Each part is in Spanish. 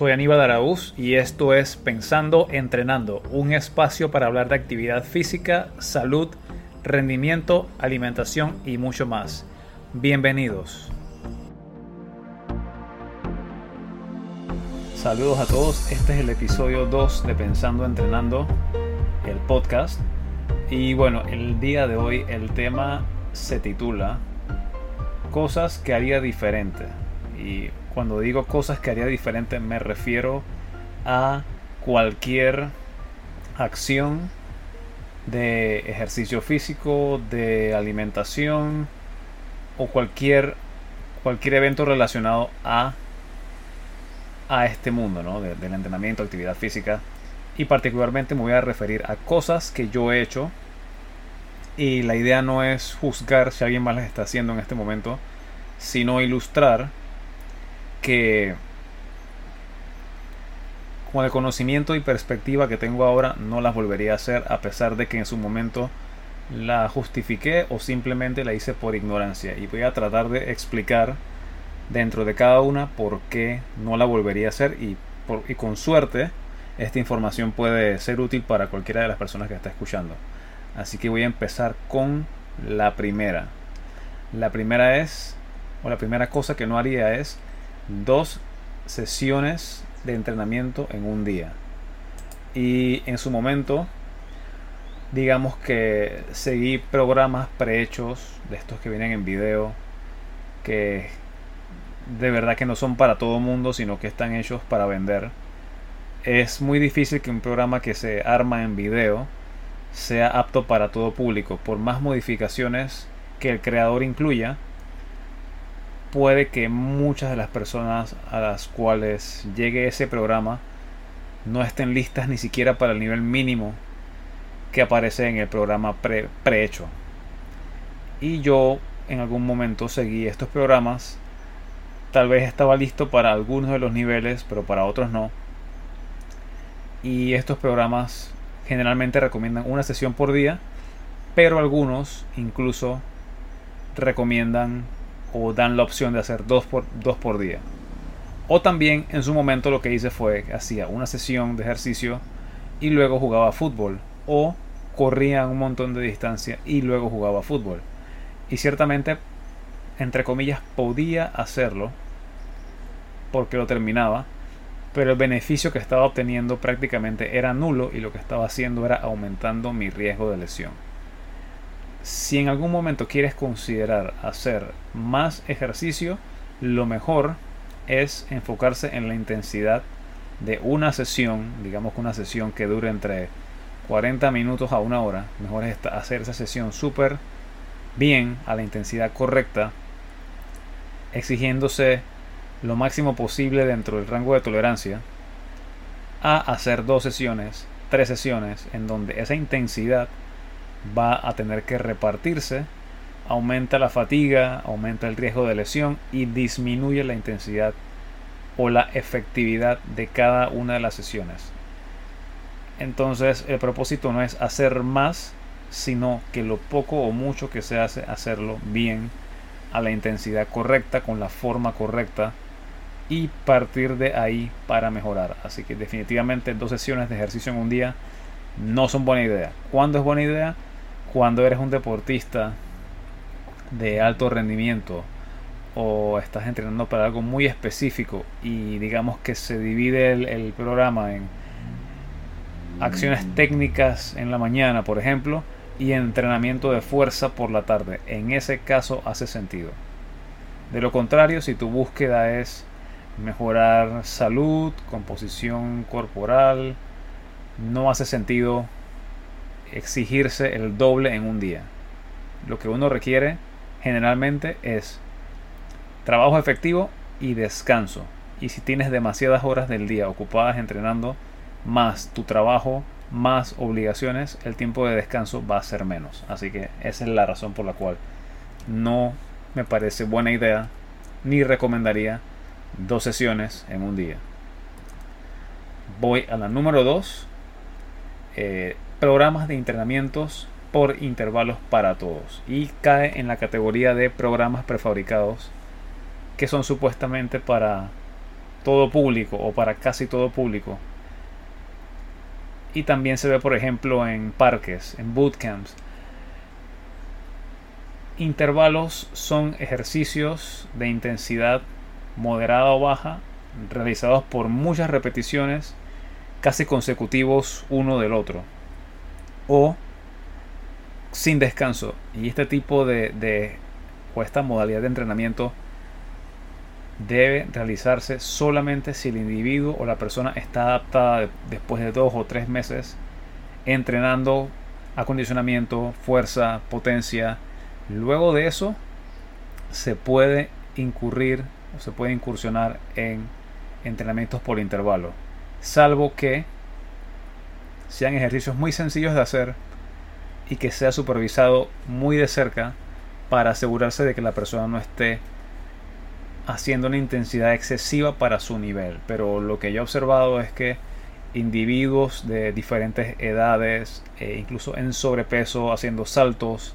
Soy Aníbal Araúz y esto es Pensando Entrenando, un espacio para hablar de actividad física, salud, rendimiento, alimentación y mucho más. Bienvenidos. Saludos a todos, este es el episodio 2 de Pensando Entrenando, el podcast. Y bueno, el día de hoy el tema se titula Cosas que haría diferente. Y cuando digo cosas que haría diferente me refiero a cualquier acción de ejercicio físico, de alimentación o cualquier, cualquier evento relacionado a, a este mundo ¿no? del entrenamiento, actividad física. Y particularmente me voy a referir a cosas que yo he hecho. Y la idea no es juzgar si alguien más las está haciendo en este momento, sino ilustrar que con el conocimiento y perspectiva que tengo ahora no las volvería a hacer a pesar de que en su momento la justifiqué o simplemente la hice por ignorancia. Y voy a tratar de explicar dentro de cada una por qué no la volvería a hacer y, y con suerte esta información puede ser útil para cualquiera de las personas que está escuchando. Así que voy a empezar con la primera. La primera es o la primera cosa que no haría es dos sesiones de entrenamiento en un día. Y en su momento, digamos que seguí programas prehechos de estos que vienen en video, que de verdad que no son para todo mundo, sino que están hechos para vender. Es muy difícil que un programa que se arma en video sea apto para todo público, por más modificaciones que el creador incluya puede que muchas de las personas a las cuales llegue ese programa no estén listas ni siquiera para el nivel mínimo que aparece en el programa pre prehecho. Y yo en algún momento seguí estos programas. Tal vez estaba listo para algunos de los niveles, pero para otros no. Y estos programas generalmente recomiendan una sesión por día, pero algunos incluso recomiendan o dan la opción de hacer dos por, dos por día. O también en su momento lo que hice fue hacía una sesión de ejercicio y luego jugaba fútbol. O corría un montón de distancia y luego jugaba fútbol. Y ciertamente, entre comillas, podía hacerlo porque lo terminaba. Pero el beneficio que estaba obteniendo prácticamente era nulo y lo que estaba haciendo era aumentando mi riesgo de lesión si en algún momento quieres considerar hacer más ejercicio, lo mejor es enfocarse en la intensidad de una sesión, digamos que una sesión que dure entre 40 minutos a una hora, mejor es hacer esa sesión súper bien a la intensidad correcta, exigiéndose lo máximo posible dentro del rango de tolerancia, a hacer dos sesiones, tres sesiones, en donde esa intensidad va a tener que repartirse, aumenta la fatiga, aumenta el riesgo de lesión y disminuye la intensidad o la efectividad de cada una de las sesiones. Entonces el propósito no es hacer más, sino que lo poco o mucho que se hace, hacerlo bien, a la intensidad correcta, con la forma correcta y partir de ahí para mejorar. Así que definitivamente dos sesiones de ejercicio en un día no son buena idea. ¿Cuándo es buena idea? Cuando eres un deportista de alto rendimiento o estás entrenando para algo muy específico y digamos que se divide el, programa en acciones técnicas en la mañana, por ejemplo, y entrenamiento de fuerza por la tarde. En ese caso hace sentido. De lo contrario, si tu búsqueda es mejorar salud, composición corporal, no hace sentido exigirse el doble en un día. Lo que uno requiere generalmente es trabajo efectivo y descanso. Y si tienes demasiadas horas del día ocupadas entrenando, más tu trabajo, más obligaciones, el tiempo de descanso va a ser menos. Así que esa es la razón por la cual no me parece buena idea ni recomendaría dos sesiones en un día. Voy a la número 2 programas de entrenamientos por intervalos para todos y cae en la categoría de programas prefabricados que son supuestamente para todo público o para casi todo público. Y también se ve, por ejemplo, en parques, en bootcamps. Intervalos son ejercicios de intensidad moderada o baja realizados por muchas repeticiones casi consecutivos uno del otro o sin descanso y este tipo de, de o esta modalidad de entrenamiento debe realizarse solamente si el individuo o la persona está adaptada después de dos o tres meses entrenando acondicionamiento, fuerza, potencia. Luego de eso se puede incurrir o se puede incursionar en entrenamientos por intervalo, salvo que sean ejercicios muy sencillos de hacer y que sea supervisado muy de cerca para asegurarse de que la persona no esté haciendo una intensidad excesiva para su nivel. Pero lo que yo he observado es que individuos de diferentes edades, e incluso en sobrepeso, haciendo saltos,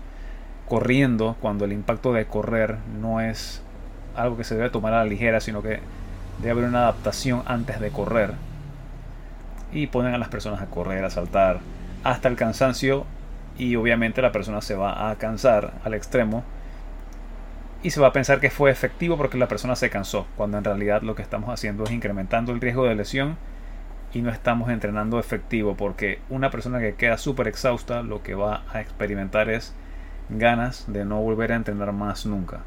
corriendo, cuando el impacto de correr no es algo que se debe tomar a la ligera, sino que debe haber una adaptación antes de correr. Y ponen a las personas a correr, a saltar, hasta el cansancio. Y obviamente la persona se va a cansar al extremo. Y se va a pensar que fue efectivo porque la persona se cansó. Cuando en realidad lo que estamos haciendo es incrementando el riesgo de lesión. Y no estamos entrenando efectivo. Porque una persona que queda súper exhausta lo que va a experimentar es ganas de no volver a entrenar más nunca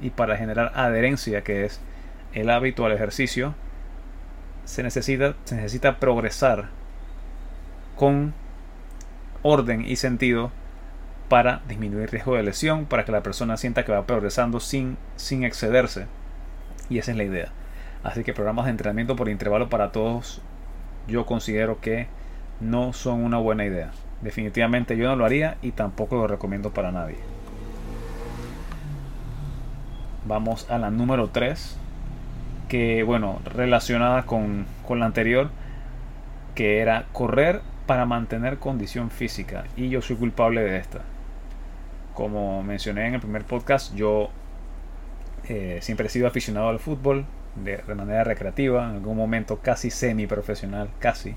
y para generar adherencia, que es el hábito al ejercicio, se necesita, se necesita progresar con orden y sentido para disminuir el riesgo de lesión, para que la persona sienta que va progresando sin, sin excederse. Y esa es la idea. Así que programas de entrenamiento por intervalo para todos yo considero que no son una buena idea. Definitivamente yo no lo haría y tampoco lo recomiendo para nadie. Vamos a la número 3, que bueno, relacionada con, con la anterior, que era correr para mantener condición física. Y yo soy culpable de esta. Como mencioné en el primer podcast, yo eh, siempre he sido aficionado al fútbol de, de, manera recreativa, en algún momento casi semi profesional, casi.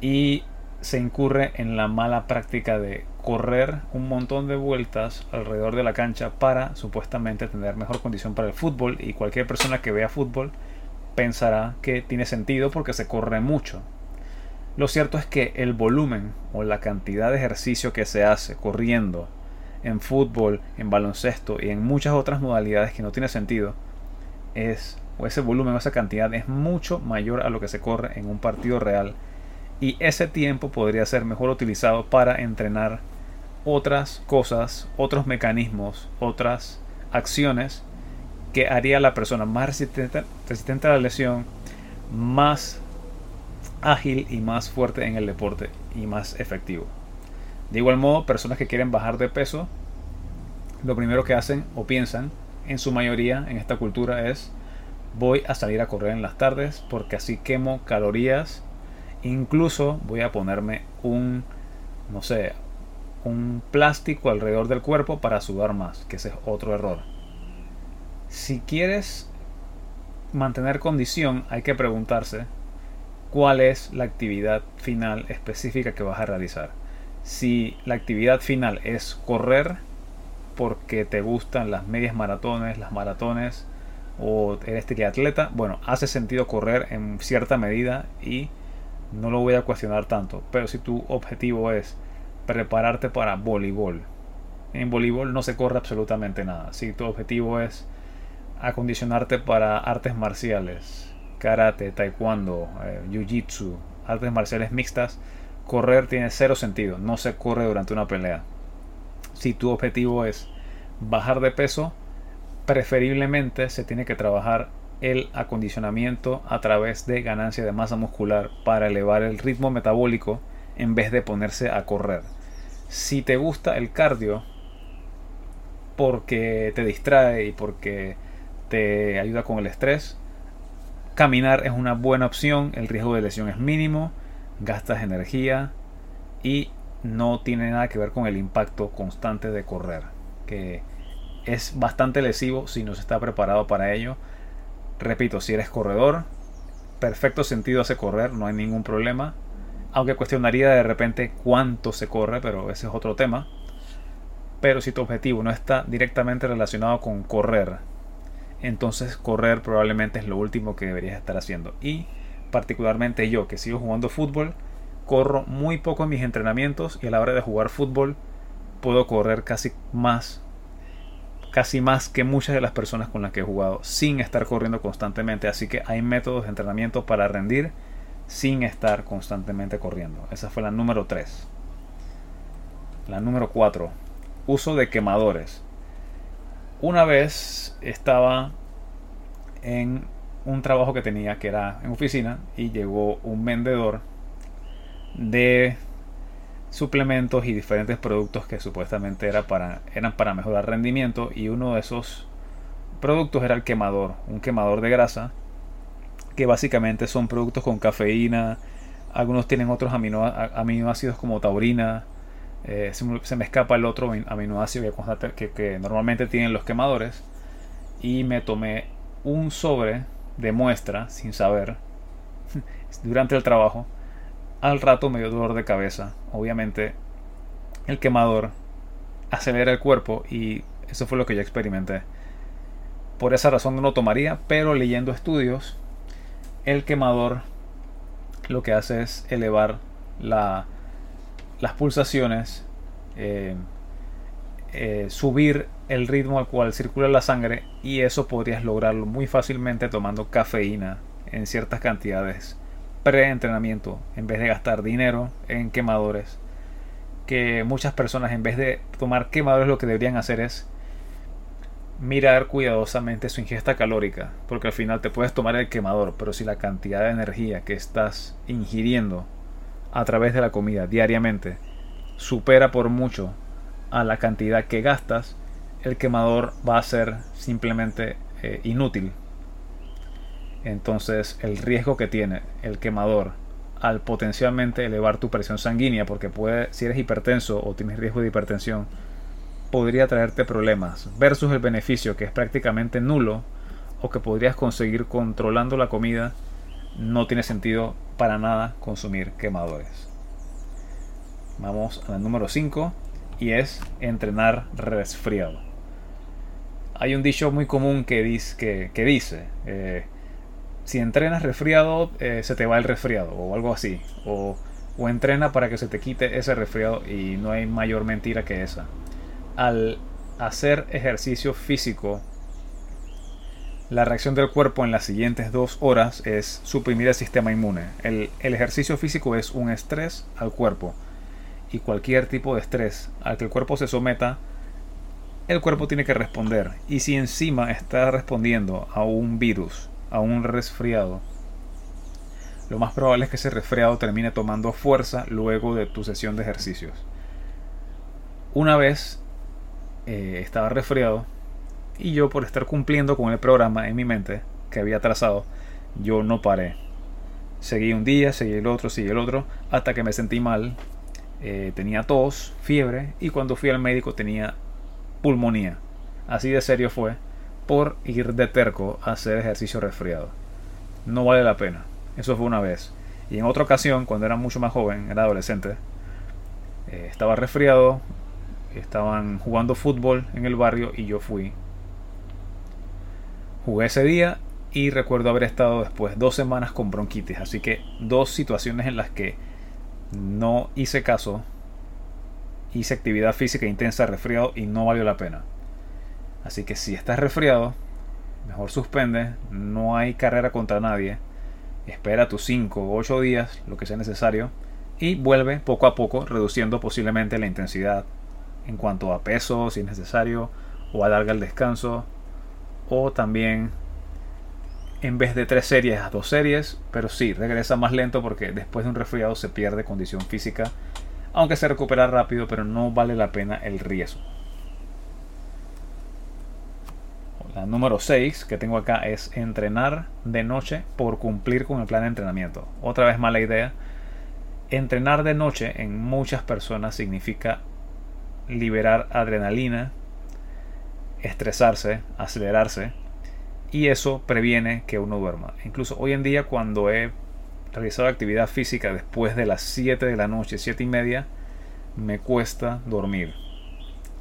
Y se incurre en la mala práctica de correr un montón de vueltas alrededor de la cancha para supuestamente tener mejor condición para el fútbol y cualquier persona que vea fútbol pensará que tiene sentido porque se corre mucho. Lo cierto es que el volumen o la cantidad de ejercicio que se hace corriendo en fútbol, en baloncesto y en muchas otras modalidades que no tiene sentido es o ese volumen o esa cantidad es mucho mayor a lo que se corre en un partido real y ese tiempo podría ser mejor utilizado para entrenar otras cosas, otros mecanismos, otras acciones que haría a la persona más resistente, resistente a la lesión, más ágil y más fuerte en el deporte y más efectivo. De igual modo, personas que quieren bajar de peso, lo primero que hacen o piensan, en su mayoría en esta cultura, es voy a salir a correr en las tardes porque así quemo calorías Incluso voy a ponerme un, no sé, un plástico alrededor del cuerpo para sudar más, que ese es otro error. Si quieres mantener condición, hay que preguntarse cuál es la actividad final específica que vas a realizar. Si la actividad final es correr porque te gustan las medias maratones, las maratones o eres triatleta, bueno, hace sentido correr en cierta medida y no lo voy a cuestionar tanto. Pero si tu objetivo es prepararte para voleibol, en voleibol no se corre absolutamente nada. Si tu objetivo es acondicionarte para artes marciales, karate, taekwondo, eh, jiu-jitsu, artes marciales mixtas, correr tiene cero sentido. No se corre durante una pelea. Si tu objetivo es bajar de peso, preferiblemente se tiene que trabajar el acondicionamiento a través de ganancia de masa muscular para elevar el ritmo metabólico en vez de ponerse a correr. Si te gusta el cardio porque te distrae y porque te ayuda con el estrés, caminar es una buena opción, el riesgo de lesión es mínimo, gastas energía y no tiene nada que ver con el impacto constante de correr, que es bastante lesivo si no se está preparado para ello Repito, si eres corredor, perfecto sentido hace correr, no hay ningún problema. Aunque cuestionaría de repente cuánto se corre, pero ese es otro tema. Pero si tu objetivo no está directamente relacionado con correr, entonces correr probablemente es lo último que deberías estar haciendo. Y particularmente yo que sigo jugando fútbol, corro muy poco en mis entrenamientos y a la hora de jugar fútbol puedo correr casi más casi más que muchas de las personas con las que he jugado sin estar corriendo constantemente. Así que hay métodos de entrenamiento para rendir sin estar constantemente corriendo. Esa fue la número 3. La número 4. Uso de quemadores. Una vez estaba en un trabajo que tenía que era en oficina y llegó un vendedor de suplementos y diferentes productos que supuestamente era para, eran para mejorar rendimiento y uno de esos productos era el quemador, un quemador de grasa que básicamente son productos con cafeína, algunos tienen otros aminoácidos como taurina, eh, se, me, escapa el otro aminoácido que, que normalmente tienen los quemadores y me tomé un sobre de muestra sin saber durante el trabajo al rato me dio dolor de cabeza. Obviamente, el quemador acelera el cuerpo y eso fue lo que yo experimenté. Por esa razón no lo tomaría, pero leyendo estudios, el quemador lo que hace es elevar la, las pulsaciones, eh, eh, subir el ritmo al cual circula la sangre y eso podrías lograrlo muy fácilmente tomando cafeína en ciertas cantidades pre-entrenamiento en vez de gastar dinero en quemadores. Que muchas personas en vez de tomar quemadores lo que deberían hacer es mirar cuidadosamente su ingesta calórica, porque al final te puedes tomar el quemador, pero si la cantidad de energía que estás ingiriendo a través de la comida diariamente supera por mucho a la cantidad que gastas, el quemador va a ser simplemente eh, inútil. Entonces el riesgo que tiene el quemador al potencialmente elevar tu presión sanguínea, porque puede, si eres hipertenso o tienes riesgo de hipertensión, podría traerte problemas, versus el beneficio que es prácticamente nulo o que podrías conseguir controlando la comida, no tiene sentido para nada consumir quemadores. Vamos al número 5 y es entrenar resfriado. Hay un dicho muy común que dice, que, dice eh, si entrenas resfriado, eh, se te va el resfriado o algo así. O, o entrena para que se te quite ese resfriado y no hay mayor mentira que esa. Al hacer ejercicio físico, la reacción del cuerpo en las siguientes dos horas es suprimir el sistema inmune. El, el, ejercicio físico es un estrés al cuerpo. Y cualquier tipo de estrés al que el cuerpo se someta, el cuerpo tiene que responder. Y si encima está respondiendo a un virus a un resfriado, lo más probable es que ese resfriado termine tomando fuerza luego de tu sesión de ejercicios. Una vez eh, estaba resfriado y yo por estar cumpliendo con el programa en mi mente que había trazado, yo no paré. Seguí un día, seguí el otro, seguí el otro, hasta que me sentí mal. Eh, tenía tos, fiebre y cuando fui al médico tenía pulmonía. Así de serio fue por ir de terco a hacer ejercicio resfriado. No vale la pena. Eso fue una vez. Y en otra ocasión, cuando era mucho más joven, era adolescente, eh, estaba resfriado, estaban jugando fútbol en el barrio y yo fui. Jugué ese día y recuerdo haber estado después dos semanas con bronquitis. Así que dos situaciones en las que no hice caso, hice actividad física intensa, resfriado y no valió la pena. Así que si estás resfriado, mejor suspende, no hay carrera contra nadie. Espera tus 5 o 8 días, lo que sea necesario, y vuelve poco a poco reduciendo posiblemente la intensidad en cuanto a peso, si es necesario, o alarga el descanso, o también en vez de tres series a dos series, pero sí, regresa más lento porque después de un resfriado se pierde condición física, aunque se recupera rápido, pero no vale la pena el riesgo. La número 6 que tengo acá es entrenar de noche por cumplir con el plan de entrenamiento. Otra vez mala idea. Entrenar de noche en muchas personas significa liberar adrenalina, estresarse, acelerarse y eso previene que uno duerma. Incluso hoy en día cuando he realizado actividad física después de las 7 de la noche, 7 y media, me cuesta dormir.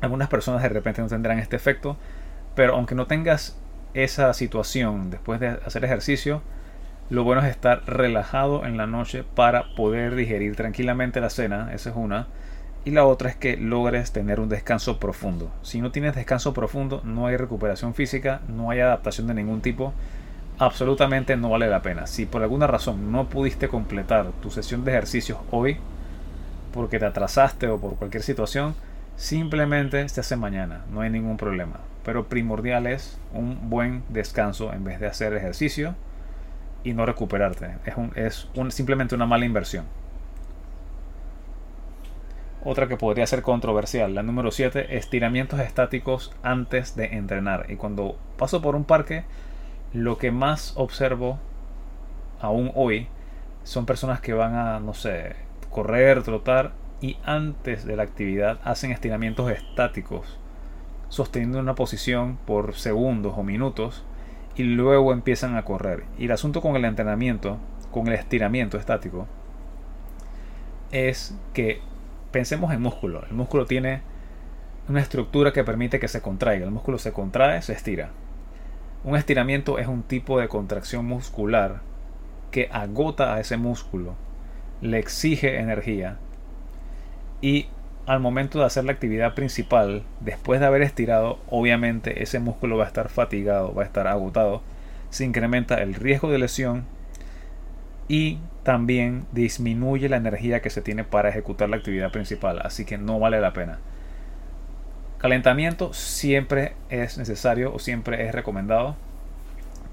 Algunas personas de repente no tendrán este efecto, pero aunque no tengas esa situación después de hacer ejercicio, lo bueno es estar relajado en la noche para poder digerir tranquilamente la cena, esa es una. Y la otra es que logres tener un descanso profundo. Si no tienes descanso profundo, no hay recuperación física, no hay adaptación de ningún tipo. Absolutamente no vale la pena. Si por alguna razón no pudiste completar tu sesión de ejercicios hoy, porque te atrasaste o por cualquier situación, simplemente se hace mañana, no hay ningún problema. Pero primordial es un buen descanso en vez de hacer ejercicio y no recuperarte. Es, es simplemente una mala inversión. Otra que podría ser controversial, la número 7, estiramientos estáticos antes de entrenar. Y cuando paso por un parque, lo que más observo aún hoy son personas que van a, no sé, correr, trotar y antes de la actividad hacen estiramientos estáticos, sosteniendo una posición por segundos o minutos y luego empiezan a correr. Y el asunto con el entrenamiento, con el estiramiento estático, es que pensemos en músculo. El músculo tiene una estructura que permite que se contraiga. El músculo se contrae, se estira. Un estiramiento es un tipo de contracción muscular que agota a ese músculo, le exige energía y al momento de hacer la actividad principal, después de haber estirado, obviamente ese músculo va a estar fatigado, va a estar agotado, se incrementa el riesgo de lesión y también disminuye la energía que se tiene para ejecutar la actividad principal, así que no vale la pena. Calentamiento siempre es necesario o siempre es recomendado,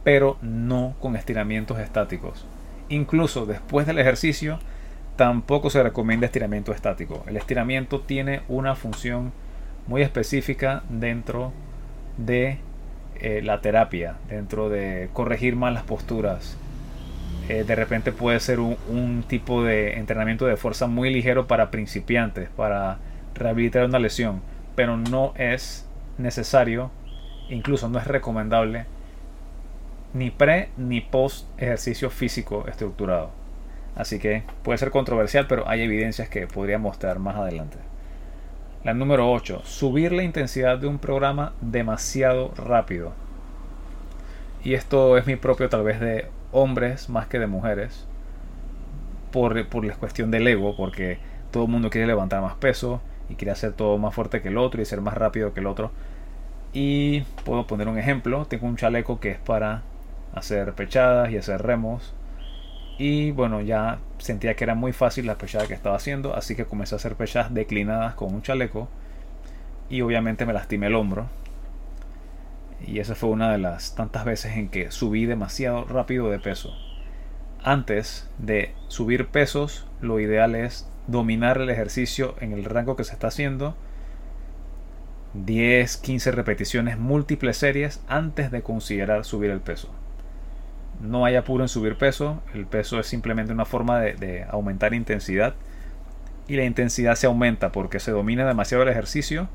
pero no con estiramientos estáticos. Incluso después del ejercicio, tampoco se recomienda estiramiento estático. El estiramiento tiene una función muy específica dentro de eh, la terapia, dentro de corregir malas posturas. Eh, de repente puede ser un, tipo de entrenamiento de fuerza muy ligero para principiantes, para rehabilitar una lesión, pero no es necesario, incluso no es recomendable, ni pre ni post ejercicio físico estructurado. Así que puede ser controversial, pero hay evidencias que podría mostrar más adelante. La número 8. Subir la intensidad de un programa demasiado rápido. Y esto es mi propio tal vez de hombres más que de mujeres. Por, por la cuestión del ego, porque todo el mundo quiere levantar más peso y quiere hacer todo más fuerte que el otro y ser más rápido que el otro. Y puedo poner un ejemplo. Tengo un chaleco que es para hacer pechadas y hacer remos y bueno, ya sentía que era muy fácil la pechada que estaba haciendo, así que comencé a hacer pechadas declinadas con un chaleco. Y obviamente me lastimé el hombro. Y esa fue una de las tantas veces en que subí demasiado rápido de peso. Antes de subir pesos, lo ideal es dominar el ejercicio en el rango que se está haciendo. 10, 15 repeticiones múltiples series antes de considerar subir el peso no hay apuro en subir peso, el peso es simplemente una forma de, aumentar intensidad y la intensidad se aumenta porque se domina demasiado el ejercicio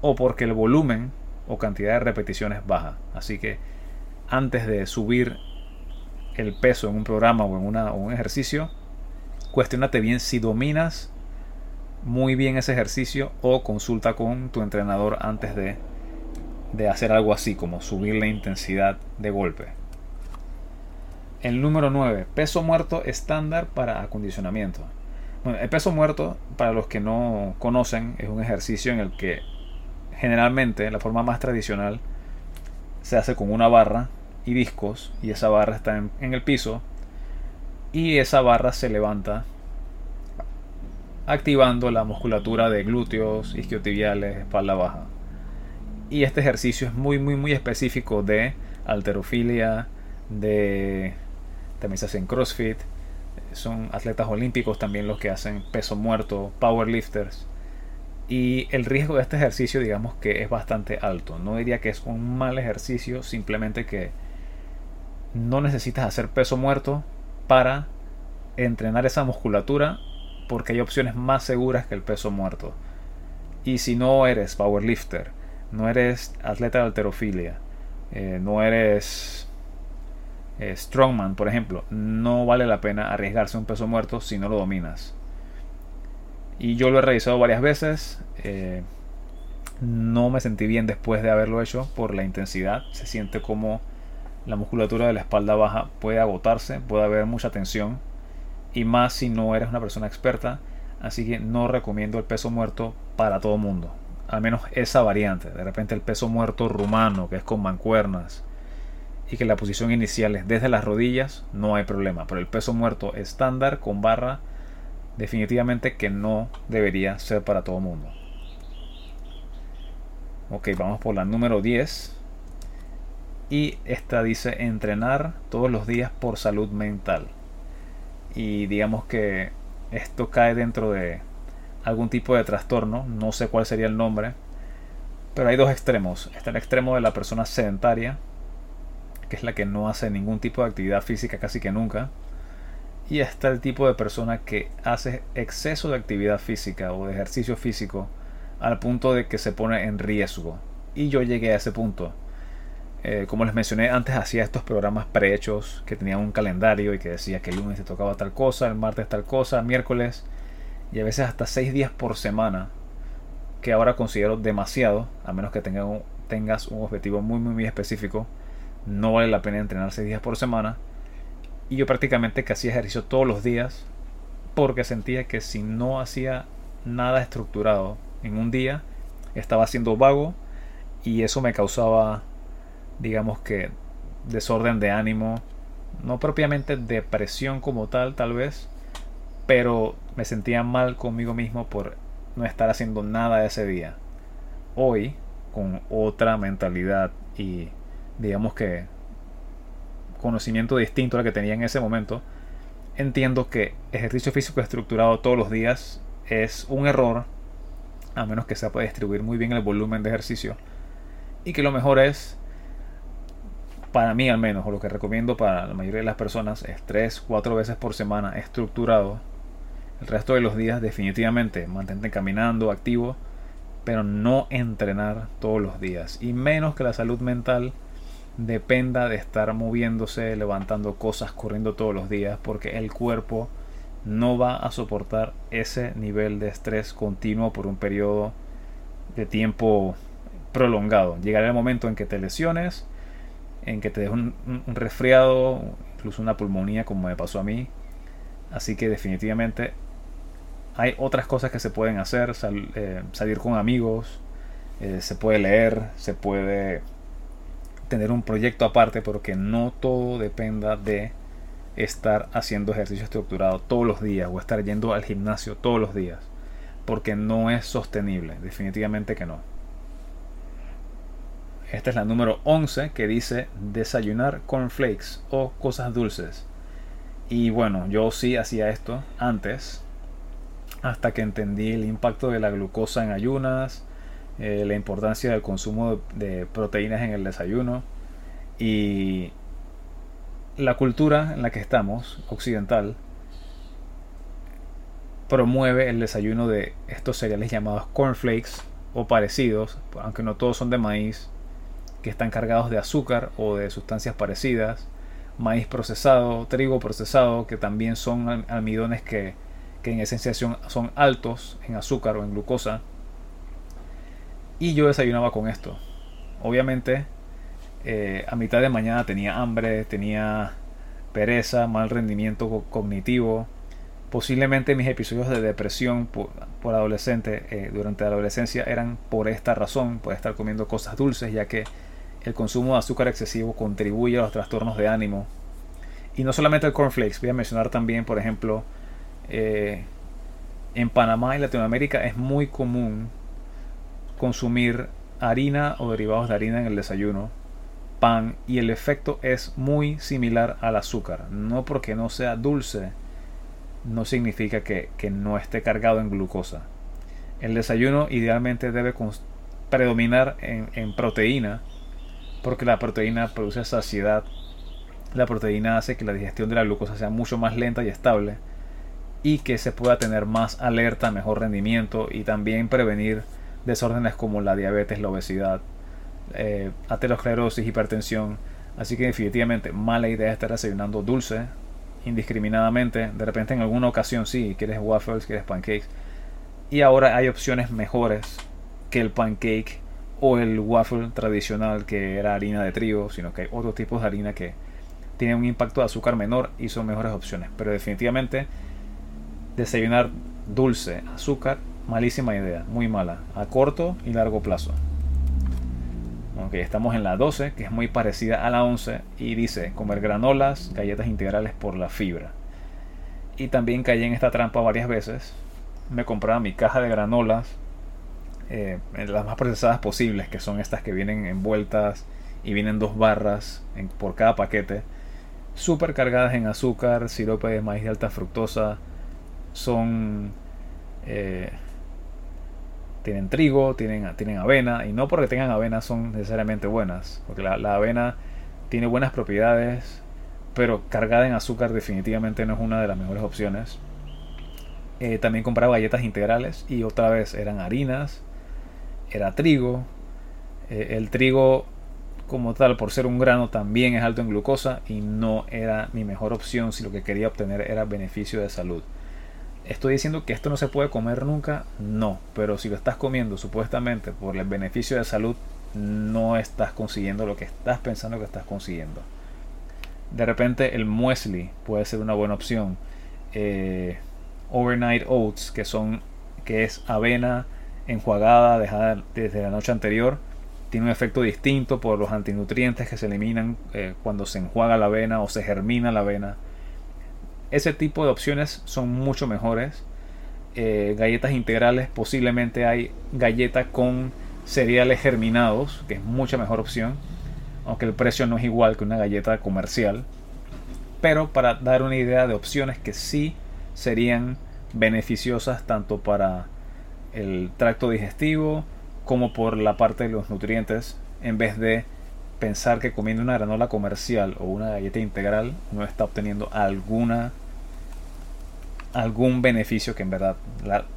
o porque el volumen o cantidad de repeticiones baja. Así que antes de subir el peso en un programa o en una, un ejercicio, cuestionate bien si dominas muy bien ese ejercicio o consulta con tu entrenador antes de, de hacer algo así como subir la intensidad de golpe. El número 9, peso muerto estándar para acondicionamiento. Bueno, el peso muerto, para los que no conocen, es un ejercicio en el que generalmente la forma más tradicional se hace con una barra y discos y esa barra está en, en el piso y esa barra se levanta activando la musculatura de glúteos, isquiotibiales, espalda baja. Y este ejercicio es muy muy muy específico de alterofilia, de también se hacen CrossFit, son atletas olímpicos también los que hacen peso muerto, powerlifters. Y el riesgo de este ejercicio digamos que es bastante alto. No diría que es un mal ejercicio, simplemente que no necesitas hacer peso muerto para entrenar esa musculatura porque hay opciones más seguras que el peso muerto. Y si no eres powerlifter, no eres atleta de alterofilia, eh, no eres eh, strongman, por ejemplo, no vale la pena arriesgarse un peso muerto si no lo dominas. Y yo lo he realizado varias veces. Eh, no me sentí bien después de haberlo hecho por la intensidad. Se siente como la musculatura de la espalda baja puede agotarse, puede haber mucha tensión. Y más si no eres una persona experta. Así que no recomiendo el peso muerto para todo mundo. Al menos esa variante. De repente el peso muerto rumano, que es con mancuernas. Y que la posición inicial es desde las rodillas, no hay problema. Pero el peso muerto estándar con barra, definitivamente que no debería ser para todo mundo. Ok, vamos por la número 10. Y esta dice entrenar todos los días por salud mental. Y digamos que esto cae dentro de algún tipo de trastorno, no sé cuál sería el nombre, pero hay dos extremos. Está el extremo de la persona sedentaria, que es la que no hace ningún tipo de actividad física casi que nunca. Y está el tipo de persona que hace exceso de actividad física o de ejercicio físico al punto de que se pone en riesgo. Y yo llegué a ese punto. Eh, como les mencioné antes, hacía estos programas prehechos que tenían un calendario y que decía que el lunes te tocaba tal cosa, el martes tal cosa, miércoles y a veces hasta seis días por semana, que ahora considero demasiado, a menos que tengas un objetivo muy, muy, muy específico. No vale la pena entrenar seis días por semana. Y yo prácticamente que hacía ejercicio todos los días porque sentía que si no hacía nada estructurado en un día, estaba siendo vago y eso me causaba, digamos que, desorden de ánimo, no propiamente depresión como tal, tal vez, pero me sentía mal conmigo mismo por no estar haciendo nada ese día. Hoy, con otra mentalidad y digamos que conocimiento distinto al que tenía en ese momento, entiendo que ejercicio físico estructurado todos los días es un error, a menos que se pueda distribuir muy bien el volumen de ejercicio, y que lo mejor es, para mí al menos, o lo que recomiendo para la mayoría de las personas, es 3, 4 veces por semana estructurado el resto de los días definitivamente mantente caminando, activo, pero no entrenar todos los días. Y menos que la salud mental dependa de estar moviéndose, levantando cosas, corriendo todos los días, porque el cuerpo no va a soportar ese nivel de estrés continuo por un periodo de tiempo prolongado. Llegará el momento en que te lesiones, en que te des un, resfriado, incluso una pulmonía como me pasó a mí. Así que definitivamente hay otras cosas que se pueden hacer, eh, salir con amigos, eh, se puede leer, se puede tener un proyecto aparte, pero que no todo dependa de estar haciendo ejercicio estructurado todos los días o estar yendo al gimnasio todos los días, porque no es sostenible, definitivamente que no. Esta es la número 11 que dice desayunar cornflakes o cosas dulces. Y bueno, yo sí hacía esto antes, hasta que entendí el impacto de la glucosa en ayunas, eh, la importancia del consumo de proteínas en el desayuno y la cultura en la que estamos, occidental, promueve el desayuno de estos cereales llamados cornflakes o parecidos, aunque no todos son de maíz, que están cargados de azúcar o de sustancias parecidas, maíz procesado, trigo procesado, que también son almidones que que en esencia son, altos en azúcar o en glucosa. Y yo desayunaba con esto. Obviamente, eh, a mitad de mañana tenía hambre, tenía pereza, mal rendimiento cognitivo. Posiblemente mis episodios de depresión por, adolescente eh, durante la adolescencia eran por esta razón, por estar comiendo cosas dulces, ya que el consumo de azúcar excesivo contribuye a los trastornos de ánimo. Y no solamente el cornflakes, voy a mencionar también, por ejemplo, eh, en Panamá y Latinoamérica es muy común consumir harina o derivados de harina en el desayuno, pan, y el efecto es muy similar al azúcar. No porque no sea dulce, no significa que, no esté cargado en glucosa. El desayuno idealmente debe predominar en, en proteína, porque la proteína produce saciedad. La proteína hace que la digestión de la glucosa sea mucho más lenta y estable y que se pueda tener más alerta, mejor rendimiento y también prevenir desórdenes como la diabetes, la obesidad eh, aterosclerosis, hipertensión. Así que definitivamente mala idea estar desayunando dulce indiscriminadamente. De repente en alguna ocasión sí, quieres waffles, quieres pancakes. Y ahora hay opciones mejores que el pancake o el waffle tradicional que era harina de trigo, sino que hay otros tipos de harina que tienen un impacto de azúcar menor y son mejores opciones. Pero definitivamente desayunar dulce, azúcar, malísima idea, muy mala, a corto y largo plazo. Ok, estamos en la 12, que es muy parecida a la 11, y dice comer granolas, galletas integrales por la fibra. Y también caí en esta trampa varias veces. Me compraba mi caja de granolas, eh, las más procesadas posibles, que son estas que vienen envueltas y vienen dos barras por cada paquete, súper cargadas en azúcar, sirope de maíz de alta fructosa, son eh, tienen trigo, tienen, tienen avena, y no porque tengan avena son necesariamente buenas, porque la, avena tiene buenas propiedades, pero cargada en azúcar definitivamente no es una de las mejores opciones. Eh, también compraba galletas integrales y otra vez eran harinas, era trigo. Eh, el trigo como tal, por ser un grano, también es alto en glucosa y no era mi mejor opción si lo que quería obtener era beneficio de salud. ¿Estoy diciendo que esto no se puede comer nunca? No, pero si lo estás comiendo supuestamente por el beneficio de salud, no estás consiguiendo lo que estás pensando que estás consiguiendo. De repente el muesli puede ser una buena opción. Eh, overnight oats, que son que es avena enjuagada dejada desde la noche anterior, tiene un efecto distinto por los antinutrientes que se eliminan eh, cuando se enjuaga la avena o se germina la avena ese tipo de opciones son mucho mejores. Eh, galletas integrales, posiblemente hay galleta con cereales germinados, que es mucha mejor opción, aunque el precio no es igual que una galleta comercial. Pero para dar una idea de opciones que sí serían beneficiosas tanto para el tracto digestivo como por la parte de los nutrientes, en vez de pensar que comiendo una granola comercial o una galleta integral uno está obteniendo alguna algún beneficio que en verdad,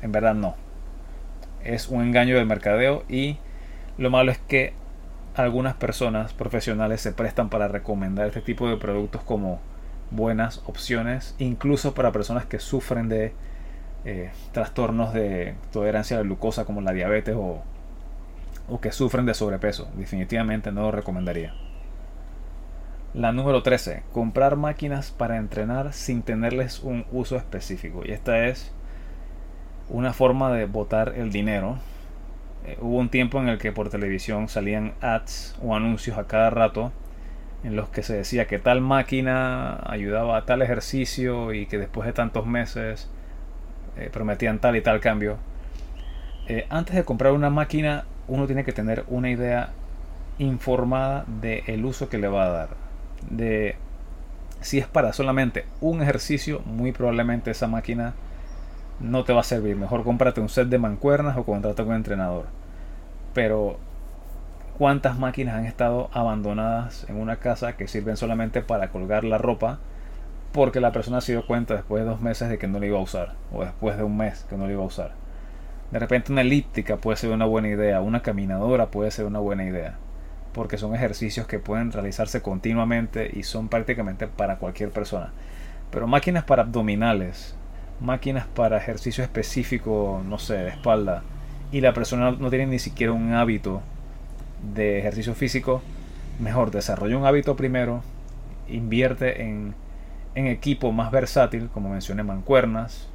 en verdad no. Es un engaño del mercadeo y lo malo es que algunas personas profesionales se prestan para recomendar este tipo de productos como buenas opciones, incluso para personas que sufren de eh, trastornos de tolerancia a la glucosa como la diabetes o, o que sufren de sobrepeso. Definitivamente no lo recomendaría. La número 13. Comprar máquinas para entrenar sin tenerles un uso específico. Y esta es una forma de botar el dinero. Eh, hubo un tiempo en el que por televisión salían ads o anuncios a cada rato en los que se decía que tal máquina ayudaba a tal ejercicio y que después de tantos meses eh, prometían tal y tal cambio. Eh, antes de comprar una máquina uno tiene que tener una idea informada del uso que le va a dar de si es para solamente un ejercicio, muy probablemente esa máquina no te va a servir. Mejor cómprate un set de mancuernas o contrata con un entrenador. Pero ¿cuántas máquinas han estado abandonadas en una casa que sirven solamente para colgar la ropa? Porque la persona se dio cuenta después de dos meses de que no la iba a usar. O después de un mes que no la iba a usar. De repente una elíptica puede ser una buena idea. Una caminadora puede ser una buena idea porque son ejercicios que pueden realizarse continuamente y son prácticamente para cualquier persona. Pero máquinas para abdominales, máquinas para ejercicio específico, no sé, de espalda, y la persona no tiene ni siquiera un hábito de ejercicio físico, mejor desarrolla un hábito primero, invierte en, en equipo más versátil, como mencioné, mancuernas,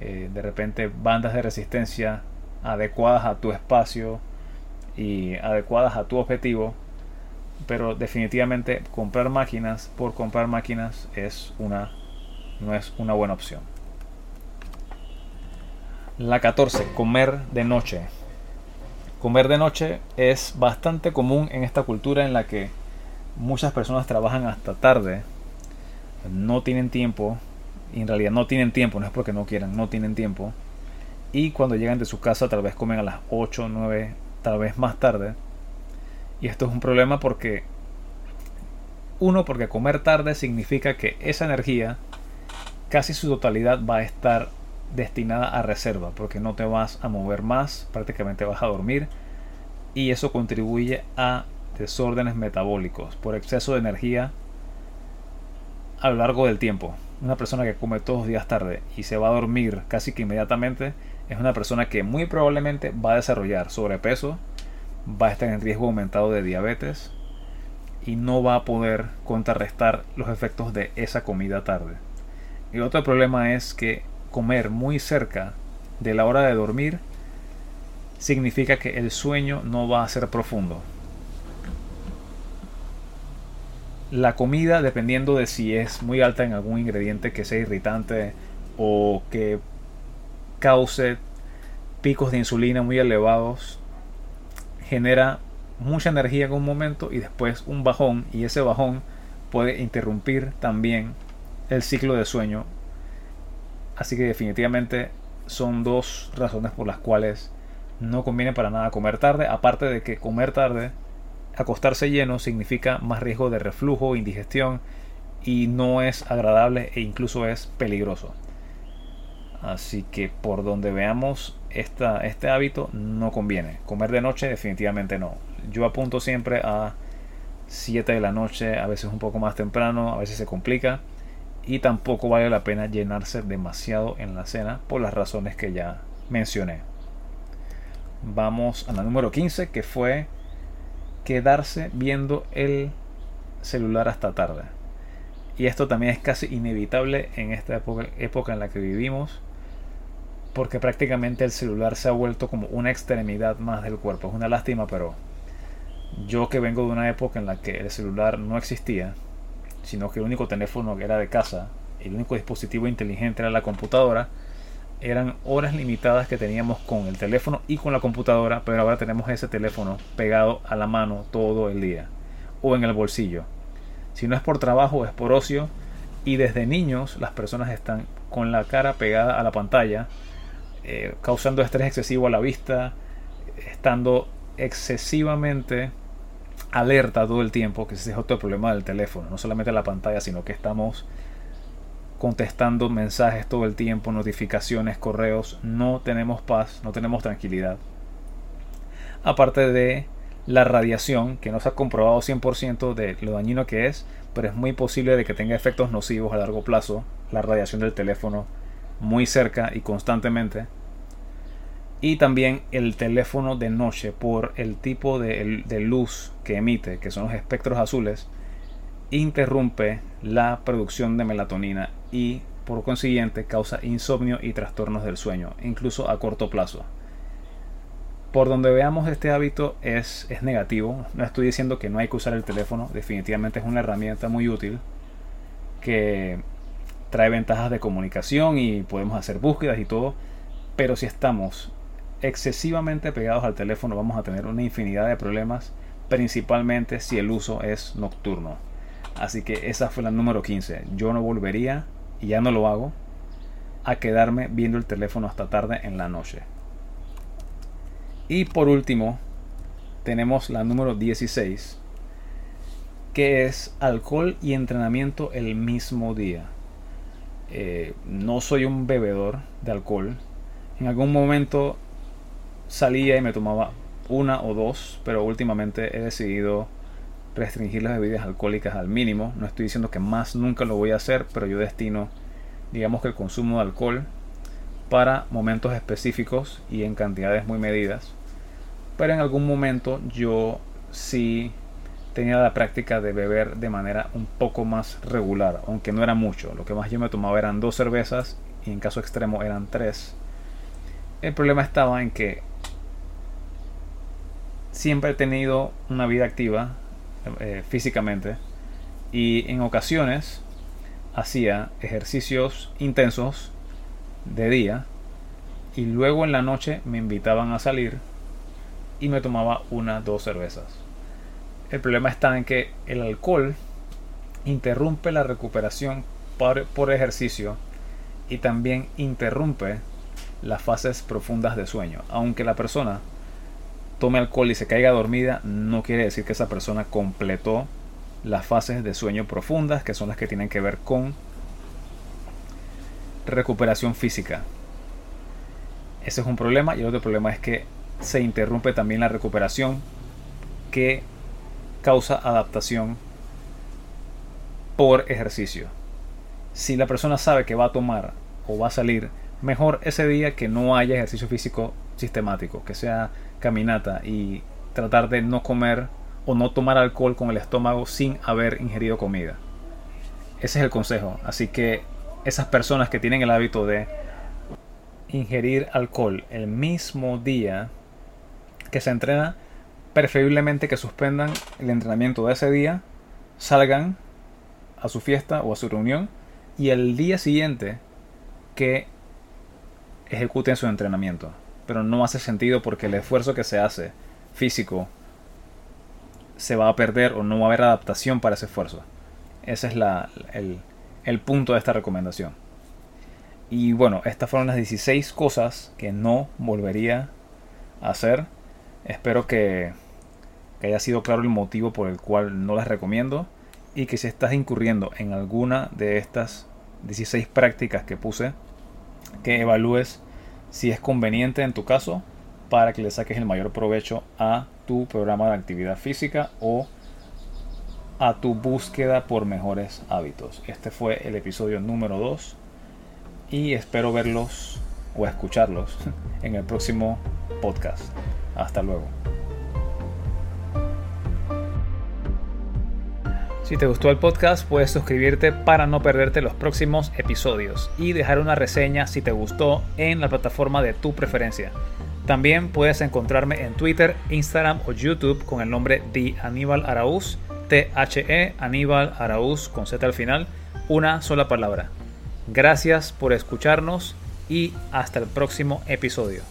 eh, de repente bandas de resistencia adecuadas a tu espacio, y adecuadas a tu objetivo pero definitivamente comprar máquinas por comprar máquinas es una no es una buena opción. La 14 comer de noche. Comer de noche es bastante común en esta cultura en la que muchas personas trabajan hasta tarde no tienen tiempo en realidad no tienen tiempo no es porque no quieran no tienen tiempo y cuando llegan de su casa tal vez comen a las 8 9 tal vez más tarde. Y esto es un problema porque, uno, porque comer tarde significa que esa energía, casi su totalidad, va a estar destinada a reserva, porque no te vas a mover más, prácticamente vas a dormir. y eso contribuye a desórdenes metabólicos por exceso de energía a lo largo del tiempo. Una persona que come todos los días tarde y se va a dormir casi que inmediatamente es una persona que muy probablemente va a desarrollar sobrepeso, va a estar en riesgo aumentado de diabetes y no va a poder contrarrestar los efectos de esa comida tarde. El otro problema es que comer muy cerca de la hora de dormir significa que el sueño no va a ser profundo. La comida, dependiendo de si es muy alta en algún ingrediente que sea irritante o que cause picos de insulina muy elevados, genera mucha energía en un momento y después un bajón y ese bajón puede interrumpir también el ciclo de sueño. Así que definitivamente son dos razones por las cuales no conviene para nada comer tarde, aparte de que comer tarde, acostarse lleno significa más riesgo de reflujo, indigestión y no es agradable e incluso es peligroso. Así que por donde veamos este hábito no conviene. Comer de noche definitivamente no. Yo apunto siempre a 7 de la noche, a veces un poco más temprano, a veces se complica. Y tampoco vale la pena llenarse demasiado en la cena por las razones que ya mencioné. Vamos a la número 15 que fue quedarse viendo el celular hasta tarde. Y esto también es casi inevitable en esta época, en la que vivimos porque prácticamente el celular se ha vuelto como una extremidad más del cuerpo. Es una lástima, pero yo que vengo de una época en la que el celular no existía, sino que el único teléfono era de casa, el único dispositivo inteligente era la computadora, eran horas limitadas que teníamos con el teléfono y con la computadora, pero ahora tenemos ese teléfono pegado a la mano todo el día o en el bolsillo. Si no es por trabajo, es por ocio. Y desde niños las personas están con la cara pegada a la pantalla eh, causando estrés excesivo a la vista, estando excesivamente alerta todo el tiempo, que ese es otro problema del teléfono, no solamente la pantalla, sino que estamos contestando mensajes todo el tiempo, notificaciones, correos, no tenemos paz, no tenemos tranquilidad. Aparte de la radiación, que no se ha comprobado 100% de lo dañino que es, pero es muy posible de que tenga efectos nocivos a largo plazo, la radiación del teléfono muy cerca y constantemente. Y también el teléfono de noche por el tipo de, luz que emite, que son los espectros azules, interrumpe la producción de melatonina y por consiguiente causa insomnio y trastornos del sueño, incluso a corto plazo. Por donde veamos este hábito es, es negativo, no estoy diciendo que no hay que usar el teléfono, definitivamente es una herramienta muy útil que trae ventajas de comunicación y podemos hacer búsquedas y todo, pero si estamos excesivamente pegados al teléfono vamos a tener una infinidad de problemas, principalmente si el uso es nocturno. Así que esa fue la número 15. Yo no volvería, y ya no lo hago, a quedarme viendo el teléfono hasta tarde en la noche. Y por último, tenemos la número 16, que es alcohol y entrenamiento el mismo día. Eh, no soy un bebedor de alcohol. En algún momento salía y me tomaba una o dos, pero últimamente he decidido restringir las bebidas alcohólicas al mínimo. No estoy diciendo que más nunca lo voy a hacer, pero yo destino, digamos que el consumo de alcohol para momentos específicos y en cantidades muy medidas. Pero en algún momento yo sí tenía la práctica de beber de manera un poco más regular, aunque no era mucho. Lo que más yo me tomaba eran dos cervezas y en caso extremo eran tres. El problema estaba en que siempre he tenido una vida activa eh, físicamente y en ocasiones hacía ejercicios intensos de día y luego en la noche me invitaban a salir y me tomaba una dos cervezas el problema está en que el alcohol interrumpe la recuperación por, ejercicio y también interrumpe las fases profundas de sueño. Aunque la persona tome alcohol y se caiga dormida, no quiere decir que esa persona completó las fases de sueño profundas, que son las que tienen que ver con recuperación física. Ese es un problema y el otro problema es que se interrumpe también la recuperación que causa adaptación por ejercicio. Si la persona sabe que va a tomar o va a salir, mejor ese día que no haya ejercicio físico sistemático, que sea caminata y tratar de no comer o no tomar alcohol con el estómago sin haber ingerido comida. Ese es el consejo. Así que esas personas que tienen el hábito de ingerir alcohol el mismo día que se entrena, preferiblemente que suspendan el entrenamiento de ese día, salgan a su fiesta o a su reunión y el día siguiente que ejecuten su entrenamiento. Pero no hace sentido porque el esfuerzo que se hace físico se va a perder o no va a haber adaptación para ese esfuerzo. Ese es la, el, el punto de esta recomendación. Y bueno, estas fueron las 16 cosas que no volvería a hacer. Espero que, que, haya sido claro el motivo por el cual no las recomiendo. Y que si estás incurriendo en alguna de estas 16 prácticas que puse, que evalúes si es conveniente en tu caso para que le saques el mayor provecho a tu programa de actividad física o a tu búsqueda por mejores hábitos. Este fue el episodio número 2 y espero verlos o escucharlos en el próximo podcast. Hasta luego. Si te gustó el podcast, puedes suscribirte para no perderte los próximos episodios y dejar una reseña si te gustó en la plataforma de tu preferencia. También puedes encontrarme en Twitter, Instagram o YouTube con el nombre de Aníbal Araúz T-H-E, Aníbal Araúz con Z al final, una sola palabra. Gracias por escucharnos y hasta el próximo episodio.